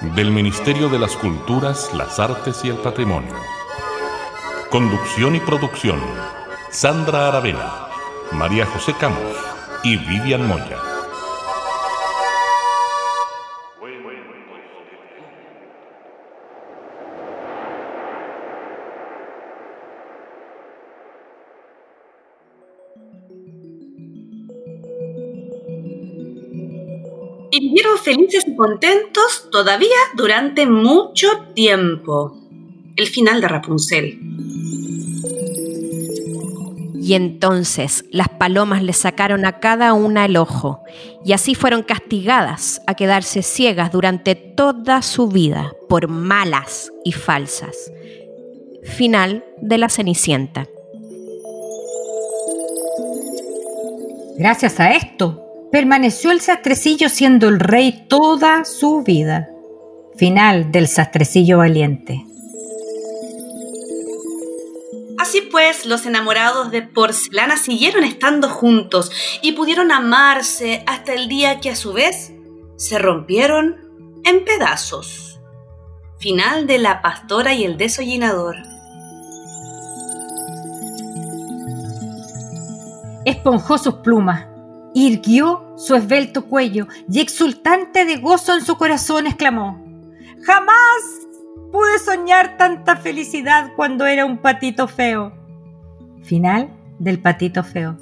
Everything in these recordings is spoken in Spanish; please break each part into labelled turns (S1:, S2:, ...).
S1: del Ministerio de las Culturas, las Artes y el Patrimonio. Conducción y producción, Sandra Aravena, María José Camos y Vivian Moya.
S2: Vivieron felices y contentos todavía durante mucho tiempo. El final de Rapunzel.
S3: Y entonces las palomas le sacaron a cada una el ojo, y así fueron castigadas a quedarse ciegas durante toda su vida por malas y falsas. Final de la Cenicienta.
S4: Gracias a esto, permaneció el sastrecillo siendo el rey toda su vida. Final del sastrecillo valiente.
S2: Así pues, los enamorados de porcelana siguieron estando juntos y pudieron amarse hasta el día que a su vez se rompieron en pedazos. Final de La pastora y el desollinador.
S4: Esponjó sus plumas, irguió su esbelto cuello y exultante de gozo en su corazón exclamó, Jamás pude soñar tanta felicidad cuando era un patito feo. Final del patito feo.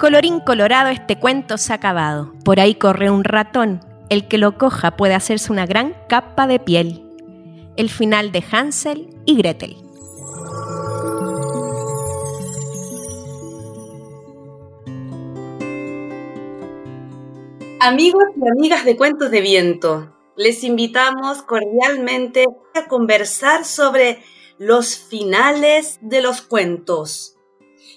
S3: Colorín colorado, este cuento se ha acabado. Por ahí corre un ratón. El que lo coja puede hacerse una gran capa de piel. El final de Hansel y Gretel.
S2: Amigos y amigas de Cuentos de Viento, les invitamos cordialmente a conversar sobre los finales de los cuentos.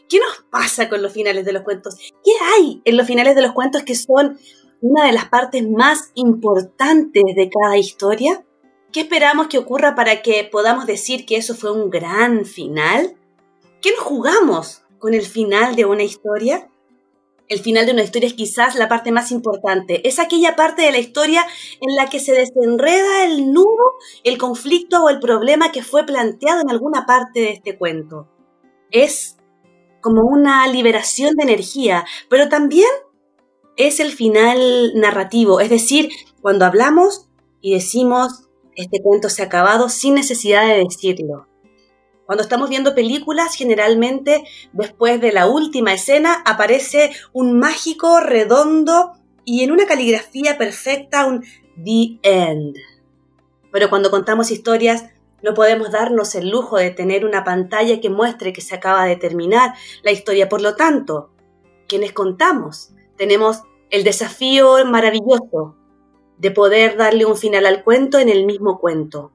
S2: ¿Qué nos pasa con los finales de los cuentos? ¿Qué hay en los finales de los cuentos que son una de las partes más importantes de cada historia? ¿Qué esperamos que ocurra para que podamos decir que eso fue un gran final? ¿Qué nos jugamos con el final de una historia? El final de una historia es quizás la parte más importante. Es aquella parte de la historia en la que se desenreda el nudo, el conflicto o el problema que fue planteado en alguna parte de este cuento. Es como una liberación de energía, pero también es el final narrativo, es decir, cuando hablamos y decimos este cuento se ha acabado sin necesidad de decirlo. Cuando estamos viendo películas, generalmente después de la última escena aparece un mágico redondo y en una caligrafía perfecta un The End. Pero cuando contamos historias, no podemos darnos el lujo de tener una pantalla que muestre que se acaba de terminar la historia. Por lo tanto, quienes contamos, tenemos el desafío maravilloso de poder darle un final al cuento en el mismo cuento.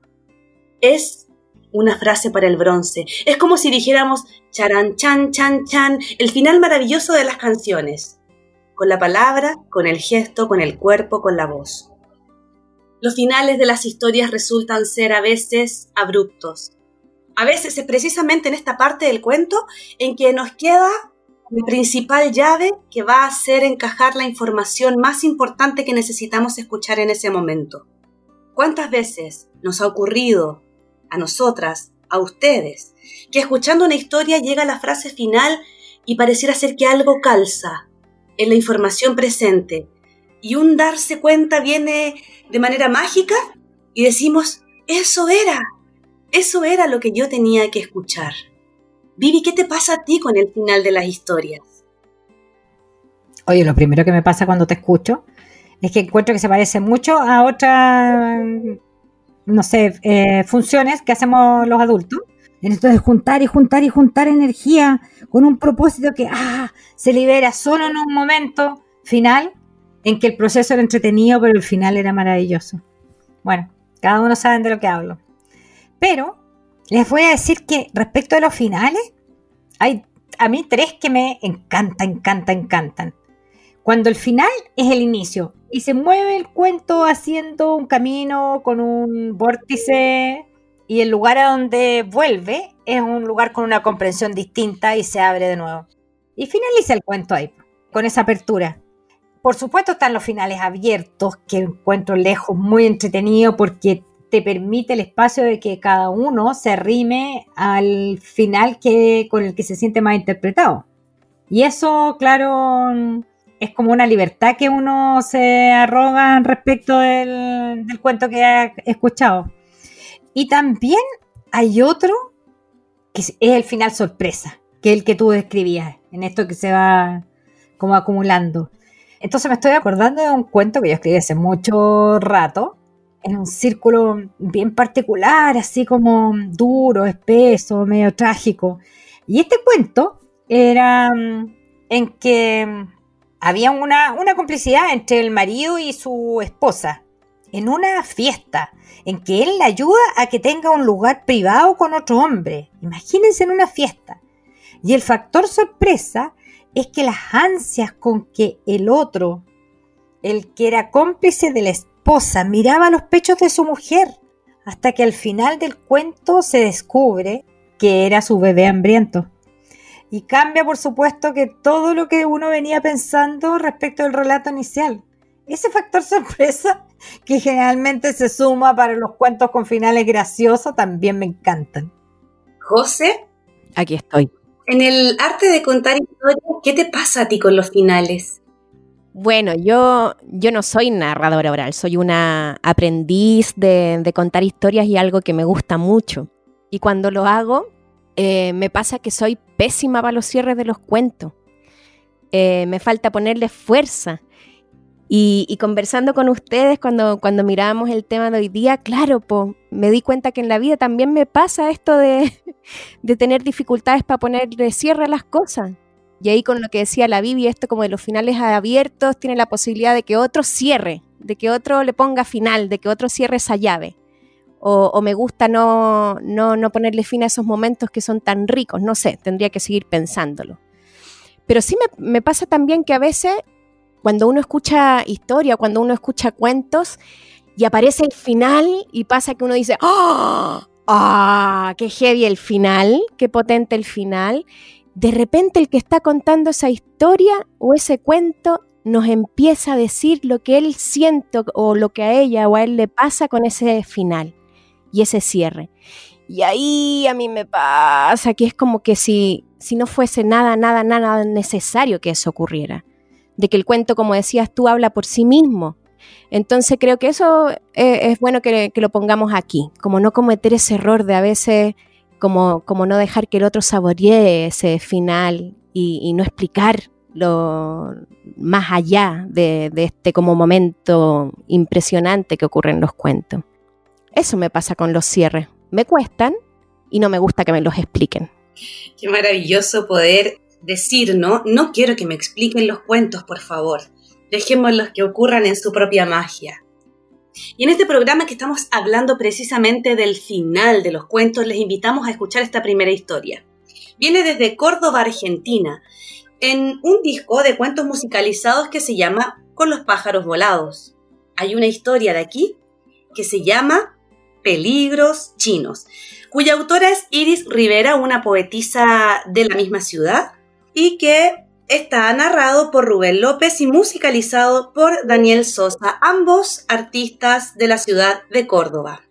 S2: Es una frase para el bronce. Es como si dijéramos charan chan chan chan, el final maravilloso de las canciones. Con la palabra, con el gesto, con el cuerpo, con la voz. Los finales de las historias resultan ser a veces abruptos. A veces es precisamente en esta parte del cuento en que nos queda la principal llave que va a hacer encajar la información más importante que necesitamos escuchar en ese momento. ¿Cuántas veces nos ha ocurrido a nosotras, a ustedes, que escuchando una historia llega la frase final y pareciera ser que algo calza en la información presente y un darse cuenta viene de manera mágica y decimos, eso era, eso era lo que yo tenía que escuchar. Vivi, ¿qué te pasa a ti con el final de las historias?
S4: Oye, lo primero que me pasa cuando te escucho es que encuentro que se parece mucho a otra no sé, eh, funciones que hacemos los adultos. En esto de juntar y juntar y juntar energía con un propósito que ah, se libera solo en un momento final en que el proceso era entretenido, pero el final era maravilloso. Bueno, cada uno sabe de lo que hablo. Pero les voy a decir que respecto a los finales, hay a mí tres que me encantan, encantan, encantan. Cuando el final es el inicio y se mueve el cuento haciendo un camino con un vórtice y el lugar a donde vuelve es un lugar con una comprensión distinta y se abre de nuevo. Y finaliza el cuento ahí, con esa apertura. Por supuesto están los finales abiertos, que encuentro lejos muy entretenido porque te permite el espacio de que cada uno se rime al final que, con el que se siente más interpretado. Y eso, claro, es como una libertad que uno se arroga respecto del, cuento que ha escuchado. Y también hay otro que es el final sorpresa, que es el que tú describías, en esto que se va como acumulando. Entonces me estoy acordando de un cuento que yo escribí hace mucho rato, en un círculo bien particular, así como duro, espeso, medio trágico. Y este cuento era mm, en que mm, había una, una complicidad entre el marido y su esposa en una fiesta en que él la ayuda a que tenga un lugar privado con otro hombre. Imagínense en una fiesta. Y el factor sorpresa es que las ansias con que el otro, el que era cómplice de la esposa miraba los pechos de su mujer, hasta que al final del cuento se descubre que era su bebé hambriento. Y cambia, por supuesto, que todo lo que uno venía pensando respecto del relato inicial. Ese factor sorpresa, que generalmente se suma para los cuentos con finales graciosos, también me encantan.
S2: José.
S3: Aquí estoy.
S2: En el arte de contar historias, ¿qué te pasa a ti con los finales?
S3: Bueno, yo, yo no soy narradora oral, soy una aprendiz de, contar historias y algo que me gusta mucho. Y cuando lo hago, eh, me pasa que soy pésima para los cierres de los cuentos. Eh, me falta ponerle fuerza. Y, conversando con ustedes cuando, cuando mirábamos el tema de hoy día, claro, po, me di cuenta que en la vida también me pasa esto de, de tener dificultades para ponerle cierre a las cosas. Y ahí con lo que decía la Bibi, esto como de los finales abiertos, tiene la posibilidad de que otro cierre, de que otro le ponga final, de que otro cierre esa llave. O, me gusta no, no, ponerle fin a esos momentos que son tan ricos, no sé, tendría que seguir pensándolo. Pero sí me, pasa también que a veces cuando uno escucha historia, cuando uno escucha cuentos y aparece el final y pasa que uno dice, ¡ah! ¡Ah! ¡Qué heavy el final! ¡Qué potente el final! de repente el que está contando esa historia o ese cuento nos empieza a decir lo que él siente o lo que a ella o a él le pasa con ese final y ese cierre. Y ahí a mí me pasa que es como que si, si no fuese nada, nada, nada necesario que eso ocurriera. De que el cuento, como decías tú, habla por sí mismo. Entonces creo que eso es, bueno que, lo pongamos aquí, como no cometer ese error de a veces como, no dejar que el otro saboree ese final y, no explicar lo más allá de, este como momento impresionante que ocurre en los cuentos. Eso me pasa con los cierres. Me cuestan y no me gusta que me los expliquen.
S2: Qué maravilloso poder decir, ¿no? No quiero que me expliquen los cuentos, por favor. Dejémoslos que ocurran en su propia magia. Y en este programa que estamos hablando precisamente del final de los cuentos, les invitamos a escuchar esta primera historia. Viene desde Córdoba, Argentina, en un disco de cuentos musicalizados que se llama Con los pájaros volados. Hay una historia de aquí que se llama Peligros chinos, cuya autora es Iris Rivera, una poetisa de la misma ciudad, y que está narrado por Rubén López y musicalizado por Daniel Sosa, ambos artistas de la ciudad de Córdoba.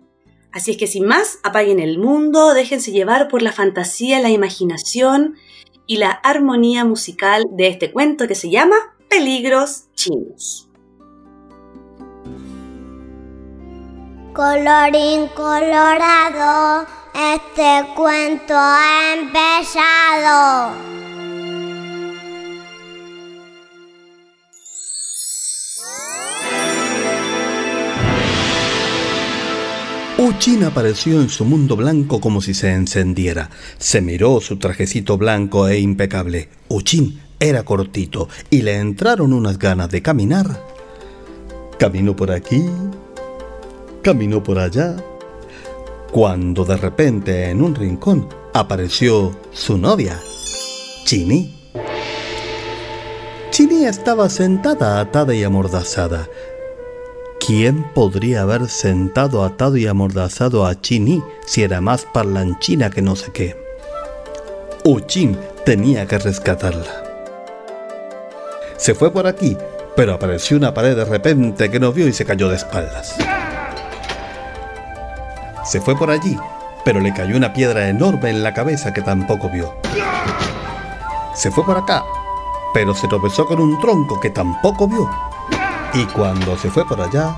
S2: Así es que sin más, apaguen el mundo, déjense llevar por la fantasía, la imaginación y la armonía musical de este cuento que se llama Peligros Chinos.
S5: Colorín colorado, este cuento ha empezado.
S6: Uchin apareció en su mundo blanco como si se encendiera. Se miró su trajecito blanco e impecable. Uchin era cortito y le entraron unas ganas de caminar caminó por aquí, caminó por allá, cuando de repente en un rincón apareció su novia, Chini. Chini estaba sentada, atada y amordazada. ¿Quién podría haber sentado atado y amordazado a Chini si era más parlanchina que no sé qué? Uchin tenía que rescatarla. Se fue por aquí, pero apareció una pared de repente que no vio y se cayó de espaldas. Se fue por allí, pero le cayó una piedra enorme en la cabeza que tampoco vio. Se fue por acá, pero se tropezó con un tronco que tampoco vio. Y cuando se fue por allá,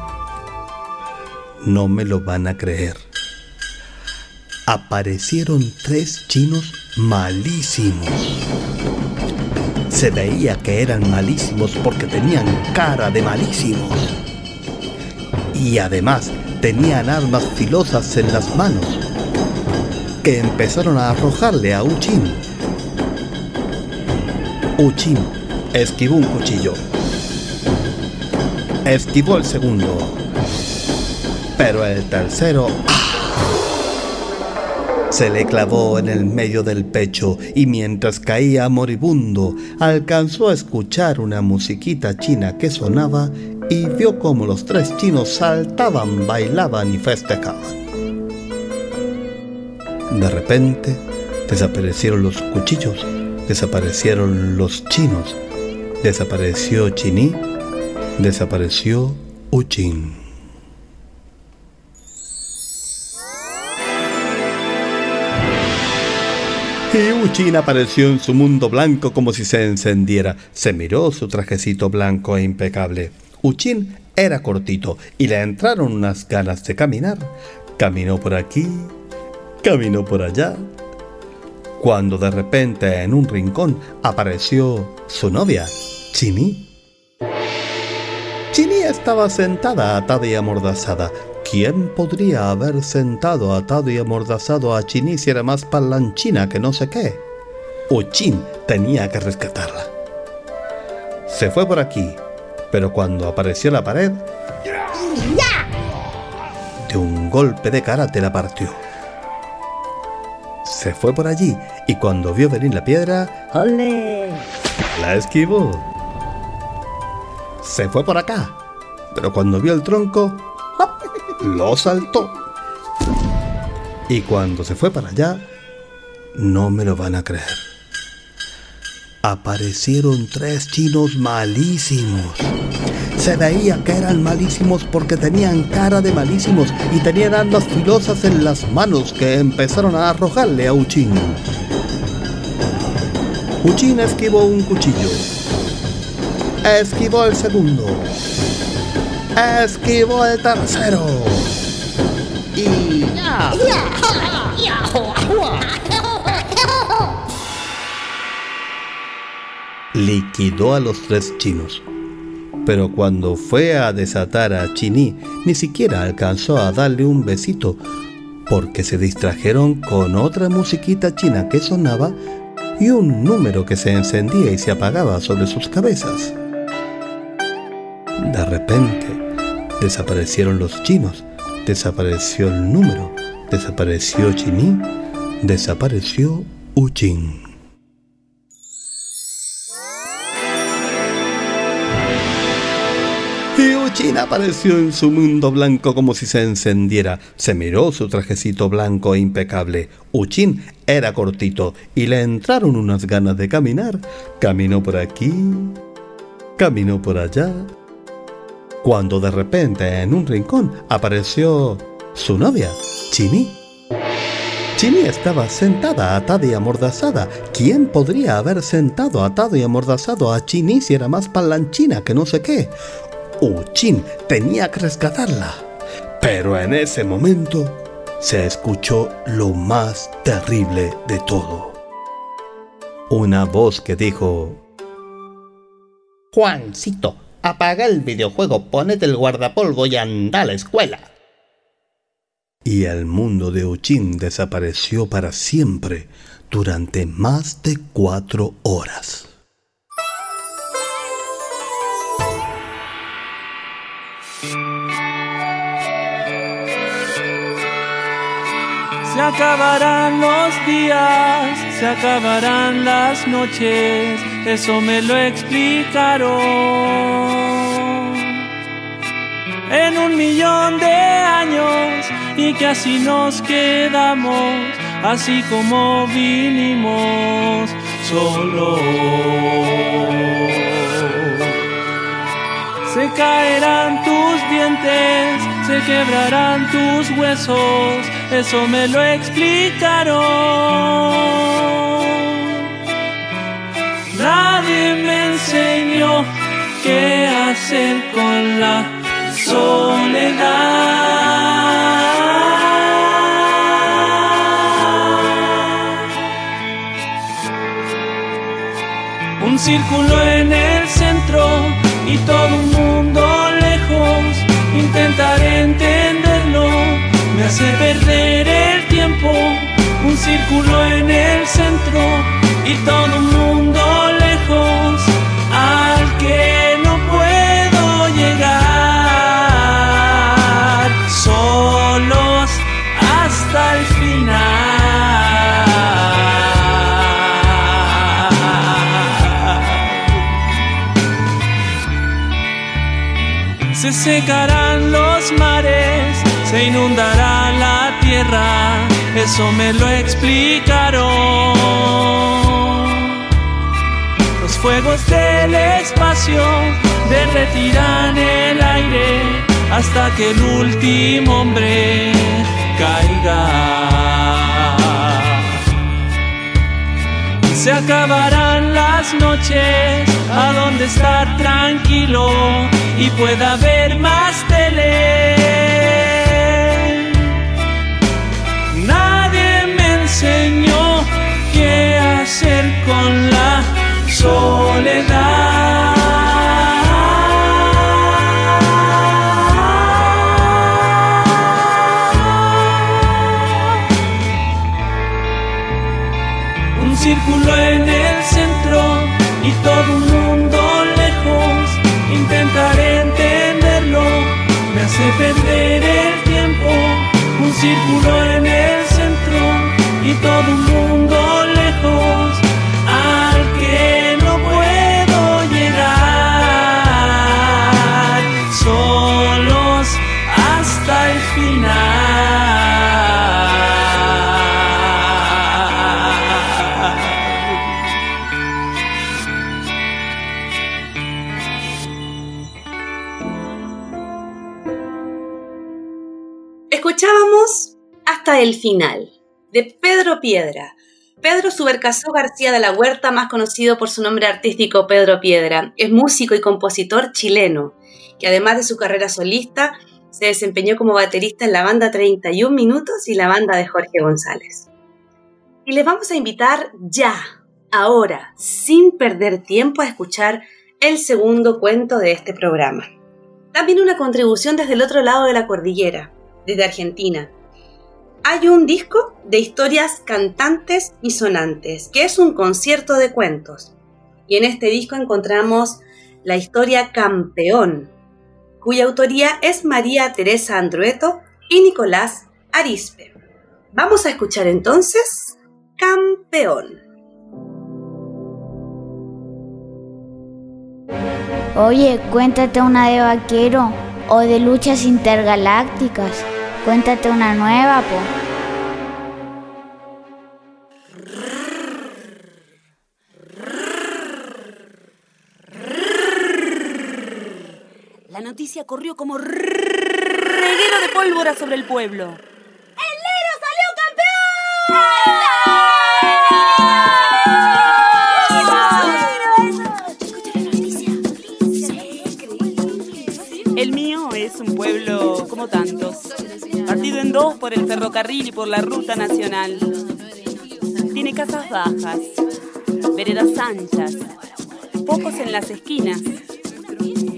S6: no me lo van a creer. Aparecieron tres chinos malísimos. Se veía que eran malísimos porque tenían cara de malísimos. Y además tenían armas filosas en las manos que empezaron a arrojarle a Uchin. Uchin esquivó un cuchillo. Esquivó el segundo. Pero el tercero se le clavó en el medio del pecho y mientras caía moribundo alcanzó a escuchar una musiquita china que sonaba y vio cómo los tres chinos saltaban, bailaban y festejaban. De repente desaparecieron los cuchillos, desaparecieron los chinos, desapareció Chiní, desapareció Uchin. Y Uchin apareció en su mundo blanco como si se encendiera. Se miró su trajecito blanco e impecable. Uchin era cortito y le entraron unas ganas de caminar. Caminó por aquí, caminó por allá, cuando de repente en un rincón apareció su novia, Chini. Chini estaba sentada atada y amordazada. ¿Quién podría haber sentado atado y amordazado a Chini si era más parlanchina que no sé qué? Uchin tenía que rescatarla. Se fue por aquí, pero cuando apareció la pared, de un golpe de karate la partió. Se fue por allí y cuando vio venir la piedra,
S7: ¡Ole!
S6: la esquivó. Se fue por acá, pero cuando vio el tronco, lo saltó. Y cuando se fue para allá, no me lo van a creer. Aparecieron tres chinos malísimos. Se veía que eran malísimos porque tenían cara de malísimos y tenían armas filosas en las manos que empezaron a arrojarle a Uchin. Uchin esquivó un cuchillo. Esquivó el segundo. Esquivó el tercero. Y ya. Liquidó a los tres chinos. Pero cuando fue a desatar a Chini, ni siquiera alcanzó a darle un besito, porque se distrajeron con otra musiquita china que sonaba y un número que se encendía y se apagaba sobre sus cabezas. De repente, desaparecieron los chinos, desapareció el número, desapareció Chini, desapareció Uchin. Y Uchin apareció en su mundo blanco como si se encendiera. Se miró su trajecito blanco e impecable. Uchin era cortito y le entraron unas ganas de caminar. Caminó por aquí, caminó por allá. Cuando de repente en un rincón apareció su novia, Chini. Chini estaba sentada, atada y amordazada. ¿Quién podría haber sentado atado y amordazado a Chini si era más palanchina que no sé qué? Uchin tenía que rescatarla. Pero en ese momento se escuchó lo más terrible de todo. Una voz que dijo,
S7: Juancito, apaga el videojuego, ponete el guardapolvo y anda a la escuela.
S6: y el mundo de Uchin desapareció para siempre durante más de cuatro horas.
S8: Se acabarán los días, se acabarán las noches, eso me lo explicaron. En un millón de años y que así nos quedamos, así como vinimos solo. Se caerán se quebrarán tus huesos, eso me lo explicaron. Nadie me enseñó qué hacer con la soledad. Un círculo en el centro y todo un y todo un mundo lejos al que no puedo llegar. Solos hasta el final. Se secarán los mares, se inundará la tierra, eso me lo explicaron. Los fuegos del espacio derretirán el aire hasta que el último hombre caiga. Se acabarán las noches a donde estar tranquilo y pueda ver más tele. Soledad. Un círculo en el centro y todo un mundo lejos. Intentaré entenderlo, me hace perder el tiempo. Un círculo en
S2: Escuchábamos hasta el final de Pedro Piedra. Pedro Subercasó García de la Huerta, más conocido por su nombre artístico Pedro Piedra, es músico y compositor chileno, que además de su carrera solista, se desempeñó como baterista en la banda 31 Minutos y la banda de Jorge González. Y les vamos a invitar ya, ahora, sin perder tiempo, a escuchar el segundo cuento de este programa. También una contribución desde el otro lado de la cordillera, desde Argentina. Hay un disco de historias cantantes y sonantes, que es un concierto de cuentos. Y en este disco encontramos la historia Campeón, cuya autoría es María Teresa Andrueto y Nicolás Arispe. Vamos a escuchar entonces Campeón.
S5: Oye, cuéntate una de vaquero o de luchas intergalácticas. Cuéntate una nueva, po.
S9: La noticia corrió como reguero de pólvora sobre el pueblo. Dos por el ferrocarril y por la ruta nacional. Tiene casas bajas, veredas anchas, pocos en las esquinas,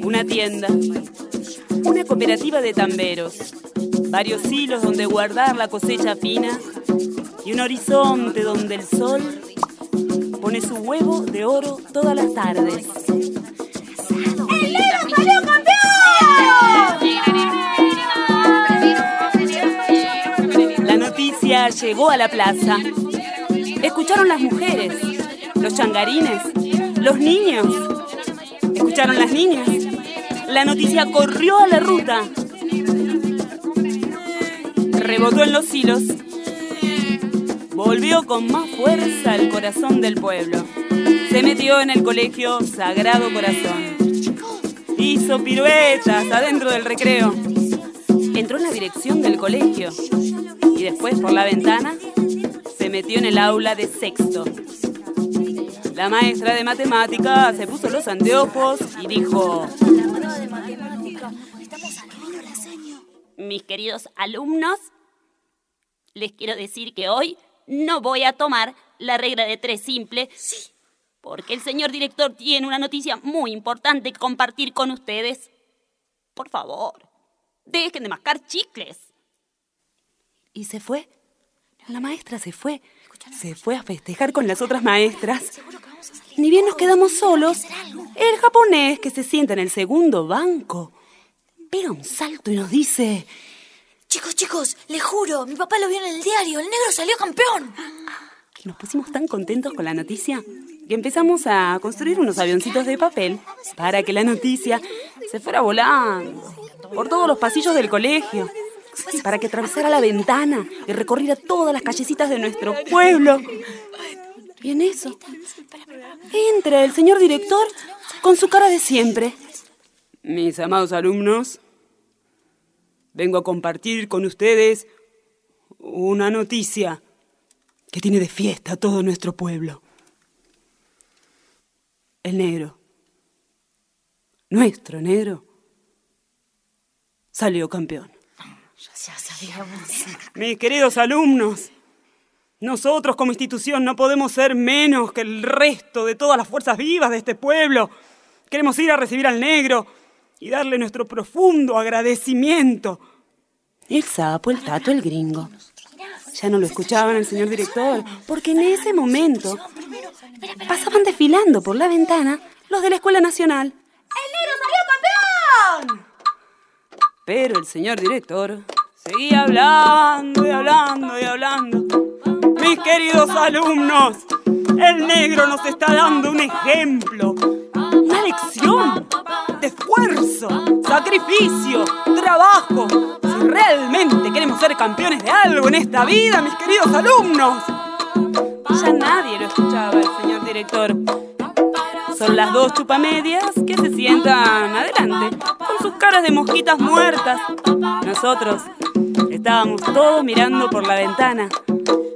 S9: una tienda, una cooperativa de tamberos, varios hilos donde guardar la cosecha fina y un horizonte donde el sol pone su huevo de oro todas las tardes.
S5: ¡El Lero
S9: llegó a la plaza. Escucharon las mujeres, los changarines, los niños. Escucharon las niñas. La noticia corrió a la ruta. Rebotó en los hilos. Volvió con más fuerza al corazón del pueblo. Se metió en el colegio Sagrado Corazón. Hizo piruetas adentro del recreo. Entró en la dirección del colegio y después por la ventana se metió en el aula de sexto. La maestra de matemática se puso los anteojos y dijo... Mis queridos alumnos, les quiero decir que hoy no voy a tomar la regla de tres simple. Porque el señor director tiene una noticia muy importante que compartir con ustedes. Por favor, dejen de mascar chicles. Y se fue. La maestra se fue. Se fue a festejar con las otras maestras. Ni bien nos quedamos solos, el japonés que se sienta en el segundo banco pega un salto y nos dice...
S10: Chicos, chicos, les juro, mi papá lo vio en el diario, el negro salió campeón.
S9: Nos pusimos tan contentos con la noticia que empezamos a construir unos avioncitos de papel para que la noticia se fuera volando por todos los pasillos del colegio, para que atravesara la ventana y recorriera todas las callecitas de nuestro pueblo. Y en eso entra el señor director con su cara de siempre. Mis amados alumnos, vengo a compartir con ustedes una noticia que tiene de fiesta a todo nuestro pueblo. El negro, nuestro negro, salió campeón.
S10: Ya sabíamos.
S9: Mis queridos alumnos, nosotros como institución no podemos ser menos que el resto de todas las fuerzas vivas de este pueblo. Queremos ir a recibir al negro y darle nuestro profundo agradecimiento. El sapo, el tato, el gringo. Ya no lo escuchaban el señor director, porque en ese momento pasaban desfilando por la ventana los de la Escuela Nacional.
S10: ¡El negro salió!
S9: Pero el señor director seguía hablando y hablando y hablando. Mis queridos alumnos, el negro nos está dando un ejemplo, una lección de esfuerzo, sacrificio, trabajo. Si realmente queremos ser campeones de algo en esta vida, mis queridos alumnos. Ya nadie lo escuchaba el señor director. Son las dos chupamedias que se sientan adelante, con sus caras de mosquitas muertas. Nosotros estábamos todos mirando por la ventana.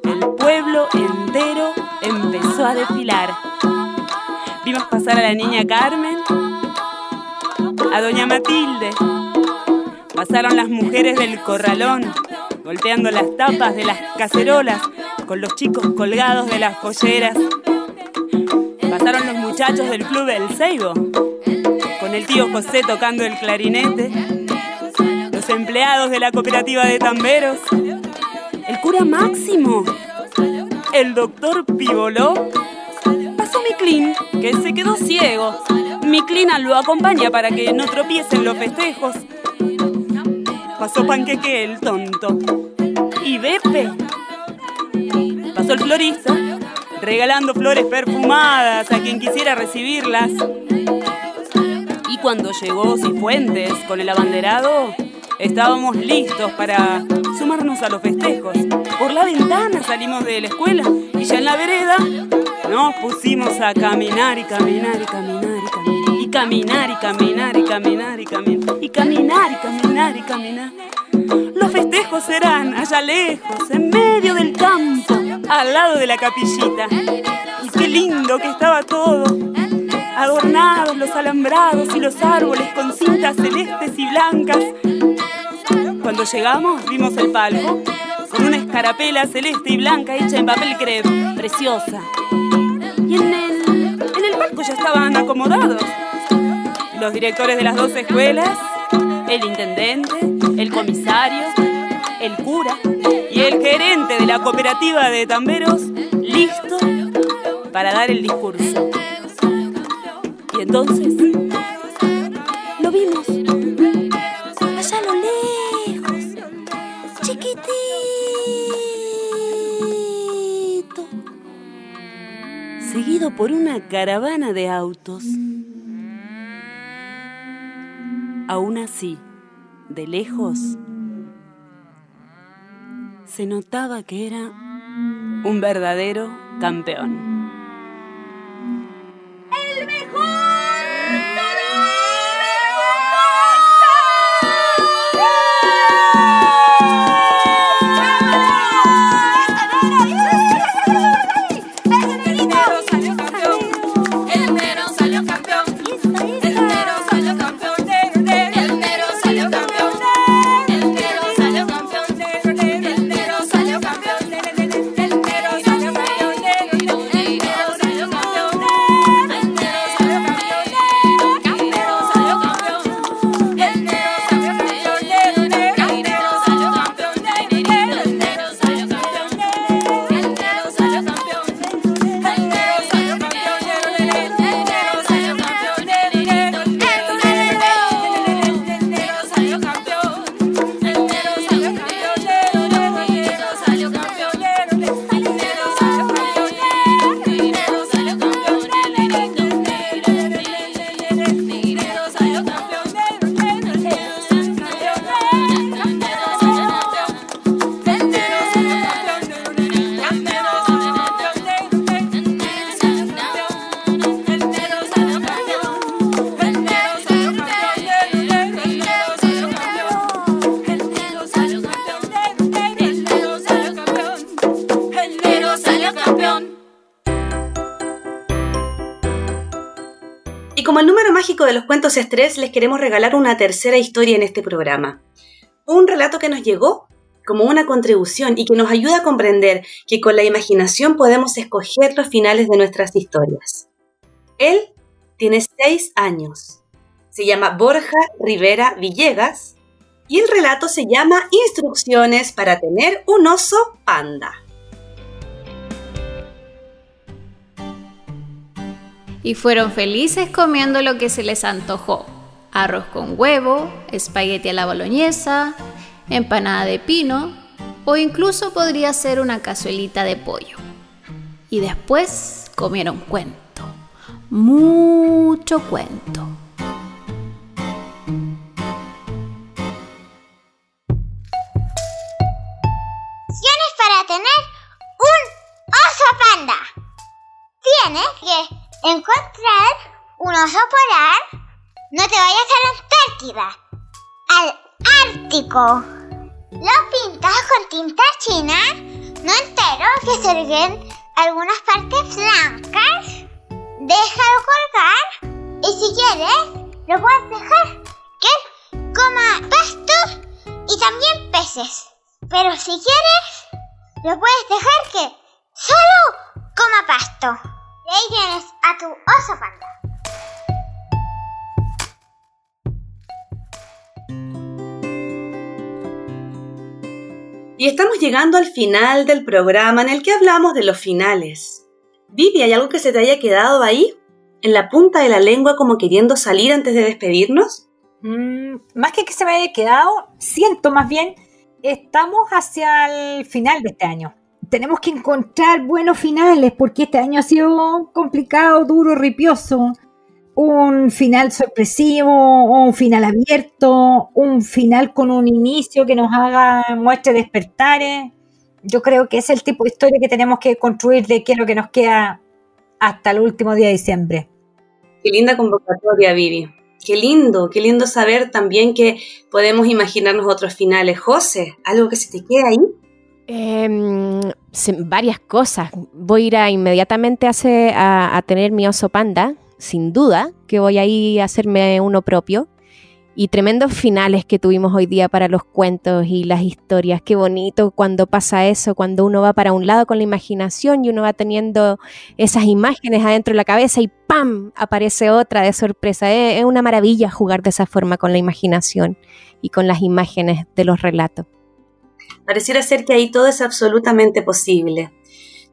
S9: El pueblo entero empezó a desfilar. Vimos pasar a la niña Carmen, a doña Matilde. Pasaron las mujeres del corralón, golpeando las tapas de las cacerolas, con los chicos colgados de las polleras. Pasaron los muchachos del club del Seibo, con el tío José tocando el clarinete. Los empleados de la cooperativa de tamberos. El cura Máximo. El doctor Pivoló. Pasó Miclin, que se quedó ciego. Miclina lo acompaña para que no tropiecen los festejos. Pasó Panqueque el tonto. Y Bepe. Pasó el florista, regalando flores perfumadas a quien quisiera recibirlas. Y cuando llegó Cifuentes con el abanderado, estábamos listos para sumarnos a los festejos. Por la ventana salimos de la escuela y ya en la vereda nos pusimos a caminar y caminar y caminar y caminar. Y caminar y caminar y caminar y caminar. Y caminar y caminar y caminar. Los festejos serán allá lejos, en medio del campo, al lado de la capillita. Y qué lindo que estaba todo. Adornados los alambrados y los árboles con cintas celestes y blancas. Cuando llegamos vimos el palco con una escarapela celeste y blanca hecha en papel crepe, preciosa. Y en el, en el palco ya estaban acomodados los directores de las dos escuelas, el intendente, el comisario, el cura y el gerente de la cooperativa de tamberos listo para dar el discurso. Y entonces lo vimos allá a lo lejos, chiquitito, seguido por una caravana de autos. Aún así, de lejos, se notaba que era un verdadero campeón.
S2: Estrés les queremos regalar una tercera historia en este programa. Un relato que nos llegó como una contribución y que nos ayuda a comprender que con la imaginación podemos escoger los finales de nuestras historias. Él tiene seis años. Se llama Borja Rivera Villegas y el relato se llama Instrucciones para tener un oso panda.
S11: Y fueron felices comiendo lo que se les antojó. Arroz con huevo, espagueti a la boloñesa, empanada de pino o incluso podría ser una cazuelita de pollo. Y después comieron cuento, mucho cuento.
S12: Tienes para tener un oso panda. Tienes que encontrar un oso polar, no te vayas a la Antártida, al Ártico. Lo pintas con tinta china, no entero, que se algunas partes blancas. Déjalo colgar y si quieres, lo puedes dejar que coma pasto y también peces. Pero si quieres, lo puedes dejar que solo coma pasto. Y ahí tienes a tu oso panda.
S2: Y estamos llegando al final del programa en el que hablamos de los finales. Vivi, ¿hay algo que se te haya quedado ahí? ¿En la punta de la lengua como queriendo salir antes de despedirnos?
S4: Mm, más que que se me haya quedado, siento más bien, estamos hacia el final de este año tenemos que encontrar buenos finales porque este año ha sido complicado, duro, ripioso. Un final sorpresivo, un final abierto, un final con un inicio que nos haga muestre despertares. Yo creo que es el tipo de historia que tenemos que construir de qué es lo que nos queda hasta el último día de diciembre.
S2: Qué linda convocatoria, Vivi. Qué lindo, qué lindo saber también que podemos imaginarnos otros finales. José, ¿algo que se te queda ahí?
S3: Em, varias cosas. Voy a ir a, inmediatamente a, a, tener mi oso panda, sin duda, que voy a ir a hacerme uno propio. Y tremendos finales que tuvimos hoy día para los cuentos y las historias. Qué bonito cuando pasa eso, cuando uno va para un lado con la imaginación y uno va teniendo esas imágenes adentro de la cabeza y ¡pam! aparece otra de sorpresa. es una maravilla jugar de esa forma con la imaginación y con las imágenes de los relatos.
S2: Pareciera ser que ahí todo es absolutamente posible.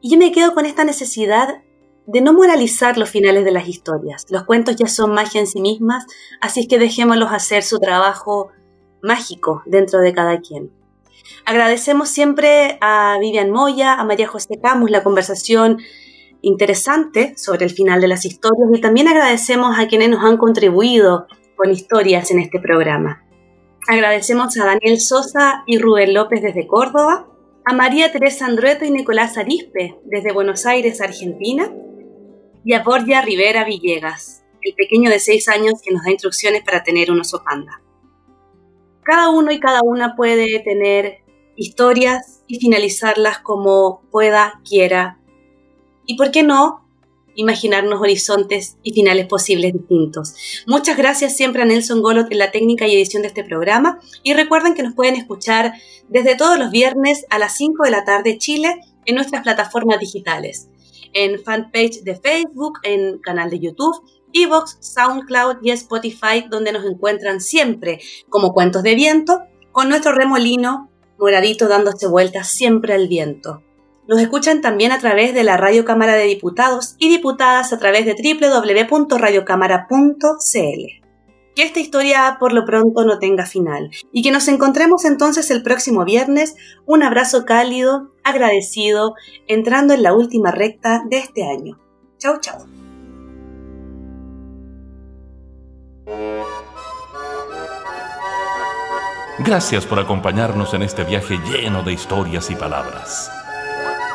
S2: Y yo me quedo con esta necesidad de no moralizar los finales de las historias. Los cuentos ya son magia en sí mismas, así es que dejémoslos hacer su trabajo mágico dentro de cada quien. Agradecemos siempre a Vivian Moya, a María José Camus la conversación interesante sobre el final de las historias y también agradecemos a quienes nos han contribuido con historias en este programa. Agradecemos a Daniel Sosa y Rubén López desde Córdoba, a María Teresa Andrueto y Nicolás Arispe desde Buenos Aires, Argentina, y a Borja Rivera Villegas, el pequeño de seis años que nos da instrucciones para tener un oso panda. Cada uno y cada una puede tener historias y finalizarlas como pueda, quiera. Y por qué no, imaginarnos horizontes y finales posibles distintos. Muchas gracias siempre a Nelson Golot en la técnica y edición de este programa y recuerden que nos pueden escuchar desde todos los viernes a las 5 de la tarde Chile en nuestras plataformas digitales, en fanpage de Facebook, en canal de YouTube, Evox, SoundCloud y Spotify, donde nos encuentran siempre como cuentos de viento, con nuestro remolino moradito dándose vueltas siempre al viento. Nos escuchan también a través de la Radio Cámara de Diputados y diputadas a través de www.radiocámara.cl. Que esta historia por lo pronto no tenga final y que nos encontremos entonces el próximo viernes. Un abrazo cálido, agradecido, entrando en la última recta de este año. Chau, chau.
S1: Gracias por acompañarnos en este viaje lleno de historias y palabras.